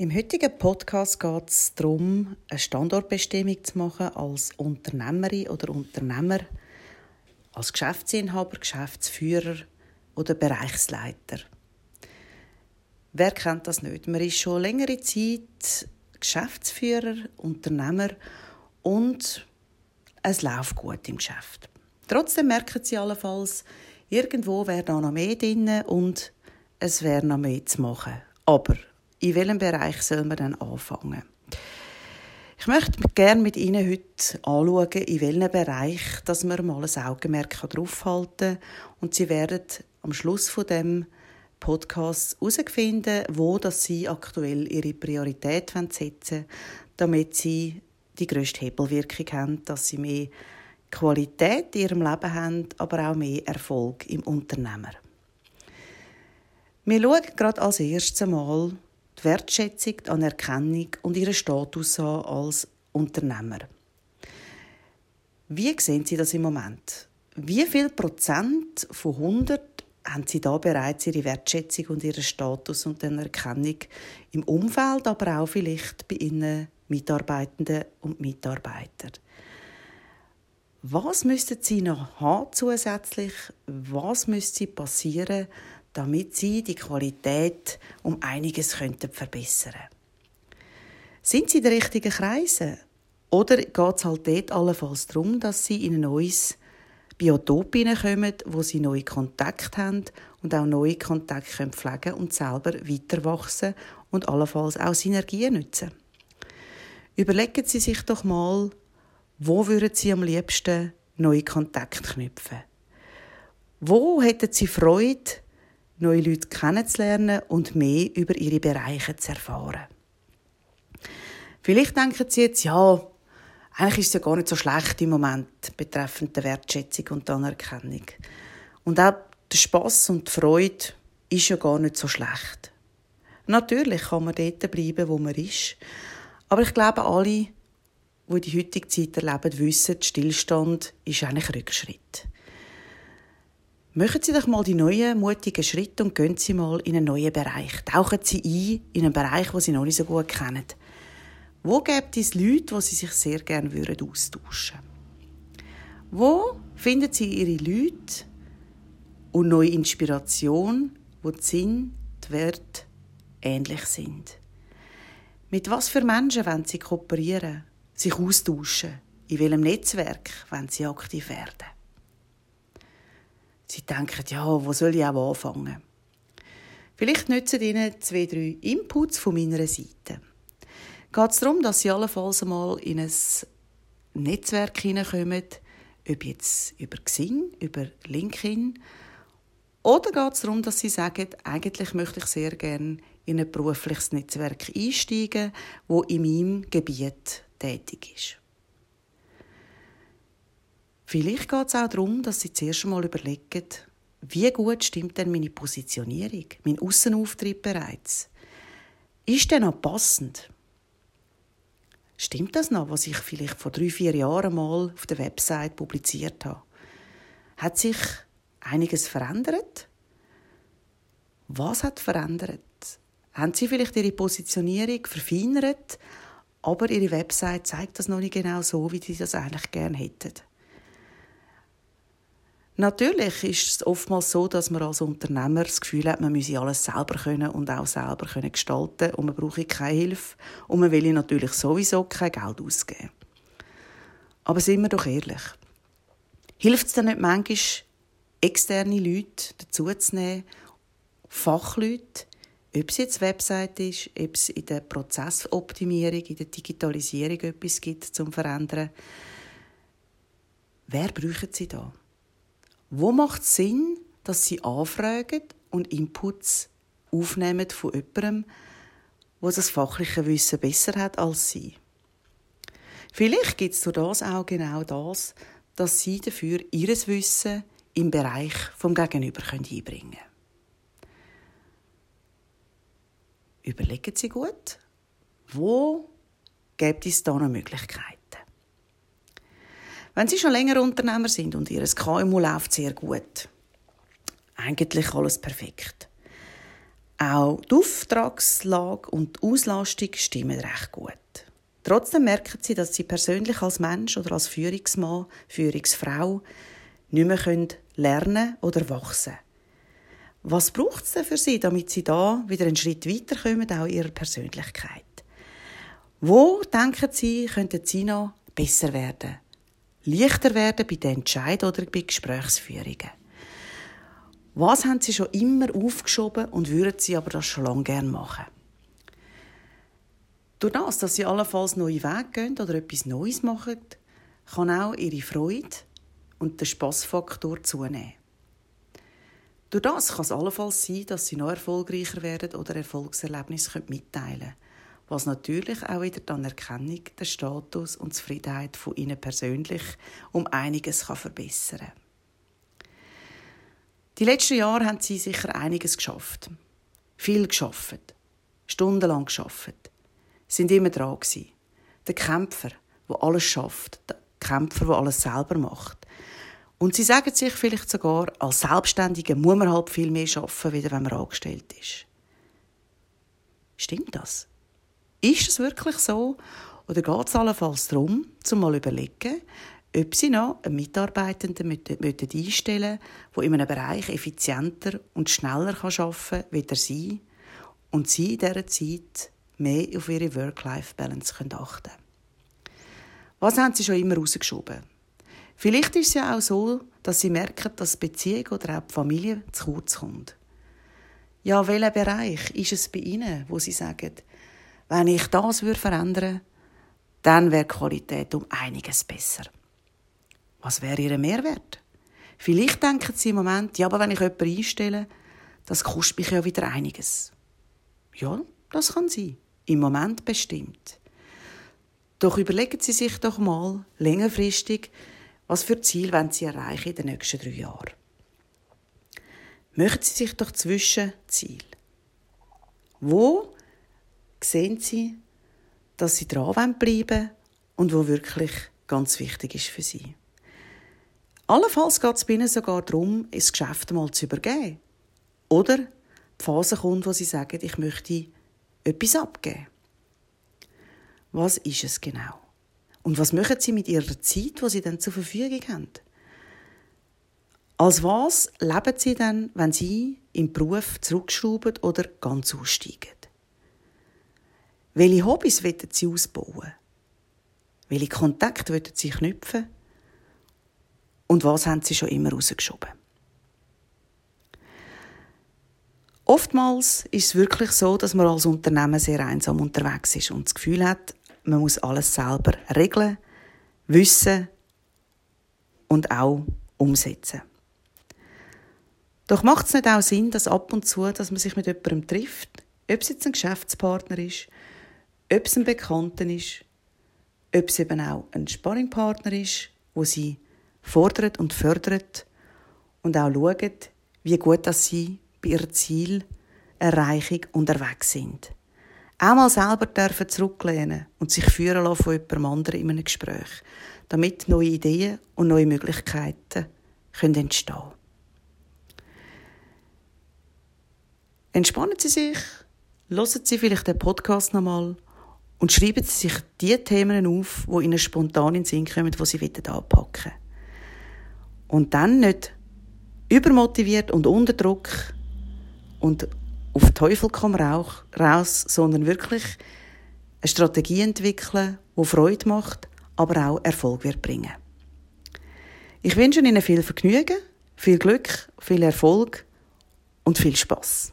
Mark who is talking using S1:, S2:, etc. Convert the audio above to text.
S1: Im heutigen Podcast geht es darum, eine Standortbestimmung zu machen als Unternehmerin oder Unternehmer, als Geschäftsinhaber, Geschäftsführer oder Bereichsleiter. Wer kennt das nicht? Man ist schon längere Zeit Geschäftsführer, Unternehmer und es läuft gut im Geschäft. Trotzdem merken sie allenfalls, irgendwo wäre da noch mehr drin und es wäre noch mehr zu machen. Aber in welchem Bereich soll man dann anfangen? Ich möchte gerne mit Ihnen heute anschauen, in welchem Bereich dass wir mal ein Augenmerk drauf halten und Sie werden am Schluss von dem Podcast herausfinden, wo dass Sie aktuell Ihre Priorität setzen wollen, damit Sie die grösste Hebelwirkung haben, dass Sie mehr Qualität in Ihrem Leben haben, aber auch mehr Erfolg im Unternehmer. Wir schauen gerade als erstes einmal die Wertschätzung, die Anerkennung und ihren Status an als Unternehmer. Wie sehen Sie das im Moment? Wie viel Prozent von 100 haben Sie da bereits Ihre Wertschätzung und Ihren Status und Anerkennung im Umfeld, aber auch vielleicht bei Ihren Mitarbeitenden und Mitarbeitern? Was müssten Sie noch haben zusätzlich? Was müsste passieren, damit sie die Qualität um einiges könnten verbessern Sind sie in den richtigen Kreisen? Oder geht es halt dort allenfalls darum, dass sie in ein neues Biotop hineinkommen, wo sie neue Kontakte haben und auch neue Kontakte pflegen können und selber weiter wachsen und allenfalls auch Synergien nutzen? Überlegen Sie sich doch mal, wo würden Sie am liebsten neue Kontakte knüpfen? Wo hätten Sie Freude, neue Leute kennenzulernen und mehr über ihre Bereiche zu erfahren. Vielleicht denken Sie jetzt, ja, eigentlich ist es ja gar nicht so schlecht im Moment betreffend der Wertschätzung und der Anerkennung. Und auch der Spaß und die Freude ist ja gar nicht so schlecht. Natürlich kann man dort bleiben, wo man ist. Aber ich glaube, alle, die die heutige Zeit erleben, wissen, Stillstand ist eigentlich Rückschritt. Machen Sie doch mal die neuen, mutigen Schritte und gehen Sie mal in einen neuen Bereich. Tauchen Sie ein in einen Bereich, den Sie noch nicht so gut kennen. Wo gibt es Leute, die Sie sich sehr gerne würden austauschen Wo finden Sie Ihre Leute und neue Inspiration, wo die Sinn, die Werte ähnlich sind? Mit was für Menschen wollen Sie kooperieren, sich austauschen? In welchem Netzwerk wollen Sie aktiv werden? Denken, ja, wo soll ich auch anfangen? Vielleicht nützen Ihnen zwei, drei Inputs von meiner Seite. Geht es darum, dass Sie allenfalls einmal in ein Netzwerk hineinkommen, ob jetzt über Xing, über LinkedIn, oder geht es darum, dass Sie sagen, eigentlich möchte ich sehr gerne in ein berufliches Netzwerk einsteigen, wo in meinem Gebiet tätig ist. Vielleicht geht es auch darum, dass Sie zuerst einmal überlegen, wie gut stimmt denn meine Positionierung, mein Aussenauftritt bereits? Ist denn noch passend? Stimmt das noch, was ich vielleicht vor drei, vier Jahren mal auf der Website publiziert habe? Hat sich einiges verändert? Was hat verändert? Haben Sie vielleicht Ihre Positionierung verfeinert, aber Ihre Website zeigt das noch nicht genau so, wie Sie das eigentlich gerne hätten? Natürlich ist es oftmals so, dass man als Unternehmer das Gefühl hat, man müsse alles selber können und auch selber können gestalten und man brauche keine Hilfe und man will natürlich sowieso kein Geld ausgeben. Aber sind wir doch ehrlich. Hilft es denn nicht manchmal, externe Leute dazuzunehmen, Fachleute, ob es jetzt Website ist, ob es in der Prozessoptimierung, in der Digitalisierung etwas gibt zum Verändern. Wer brauchen Sie da? Wo macht es Sinn, dass Sie anfragen und Inputs aufnehmen von jemandem, der das fachliche Wissen besser hat als Sie? Vielleicht gibt es das auch genau das, dass Sie dafür Ihr Wissen im Bereich vom Gegenüber einbringen können. Überlegen Sie gut, wo gibt es da eine Möglichkeit? Wenn Sie schon länger Unternehmer sind und Ihr KMU läuft sehr gut, eigentlich alles perfekt. Auch die Auftragslage und die Auslastung stimmen recht gut. Trotzdem merken sie, dass sie persönlich als Mensch oder als Führungsmann, Führungsfrau nicht mehr lernen oder wachsen können. Was braucht es denn für sie, damit sie da wieder einen Schritt weiterkommen, auch ihrer Persönlichkeit? Wo, denken sie, könnten sie noch besser werden? Leichter werden bei den Entscheidungen oder bei Gesprächsführungen? Was haben sie schon immer aufgeschoben und würden sie aber das schon lange gerne machen? Durch das, dass sie allenfalls neue Wege gehen oder etwas Neues machen, kann auch ihre Freude und der Spaßfaktor zunehmen. Durch das kann es allenfalls sein, dass sie noch erfolgreicher werden oder Erfolgserlebnisse mitteilen können, was natürlich auch wieder die Anerkennung, der Status und die Zufriedenheit von ihnen persönlich um einiges kann verbessern kann. Die letzten Jahre haben sie sicher einiges geschafft. Viel geschafft. Stundenlang geschafft. Sind immer dran gewesen. Der Kämpfer, der alles schafft. Der Kämpfer, der alles selber macht. Und sie sagen sich vielleicht sogar, als Selbstständige muss man halt viel mehr arbeiten, wieder wenn man angestellt ist. Stimmt das? Ist es wirklich so? Oder geht es allenfalls darum, zum mal überlegen, ob sie noch einen Mitarbeitenden einstellen möchten, der in einem Bereich effizienter und schneller arbeiten kann, wie er sie, und sie in dieser Zeit mehr auf ihre Work-Life-Balance achten können. Was haben sie schon immer rausgeschoben? Vielleicht ist es ja auch so, dass sie merken, dass die Beziehung oder auch die Familie zu kurz kommt. Ja, welcher Bereich ist es bei Ihnen, wo Sie sagen, wenn ich das verändern würde, dann wäre die Qualität um einiges besser. Was wäre Ihr Mehrwert? Vielleicht denken Sie im Moment, ja, aber wenn ich jemanden einstelle, das kostet mich ja wieder einiges. Ja, das kann sein. Im Moment bestimmt. Doch überlegen Sie sich doch mal längerfristig, was für Ziel wollen Sie erreichen in den nächsten drei Jahren. Möchten Sie sich doch zwischen Ziel. Wo sehen Sie, dass Sie dran bleiben und wo wirklich ganz wichtig ist für Sie? Allenfalls geht es Ihnen sogar darum, das Geschäft mal zu übergeben. Oder die Phase kommt, wo Sie sagen, ich möchte etwas abgeben. Was ist es genau? Und was machen Sie mit Ihrer Zeit, die Sie dann zur Verfügung haben? Als was leben Sie dann, wenn Sie im Beruf zurückschrauben oder ganz aussteigen? Welche Hobbys wollen Sie ausbauen? Welche Kontakte wollen Sie knüpfen? Und was haben sie schon immer rausgeschoben? Oftmals ist es wirklich so, dass man als Unternehmen sehr einsam unterwegs ist und das Gefühl hat, man muss alles selber regeln, wissen und auch umsetzen. Doch macht es nicht auch Sinn, dass ab und zu, dass man sich mit jemandem trifft, ob es jetzt ein Geschäftspartner ist, ob es ein Bekannter ist, ob es eben auch ein Sparringpartner ist, wo sie fordert und fördert und auch schaut, wie gut dass sie bei ihrer Zielerreichung unterwegs sind. Auch mal selber dürfen zurücklehnen und sich führen lassen von jemandem anderen in einem Gespräch, damit neue Ideen und neue Möglichkeiten können entstehen können. Entspannen Sie sich, hören Sie vielleicht den Podcast nochmal und schreiben Sie sich die Themen auf, die Ihnen spontan in den Sinn kommen, die Sie anpacken wollen. Und dann nicht übermotiviert und unter Druck und auf Teufel komm raus, sondern wirklich eine Strategie entwickeln, die Freude macht, aber auch Erfolg wird bringen. Ich wünsche Ihnen viel Vergnügen, viel Glück, viel Erfolg und viel Spaß.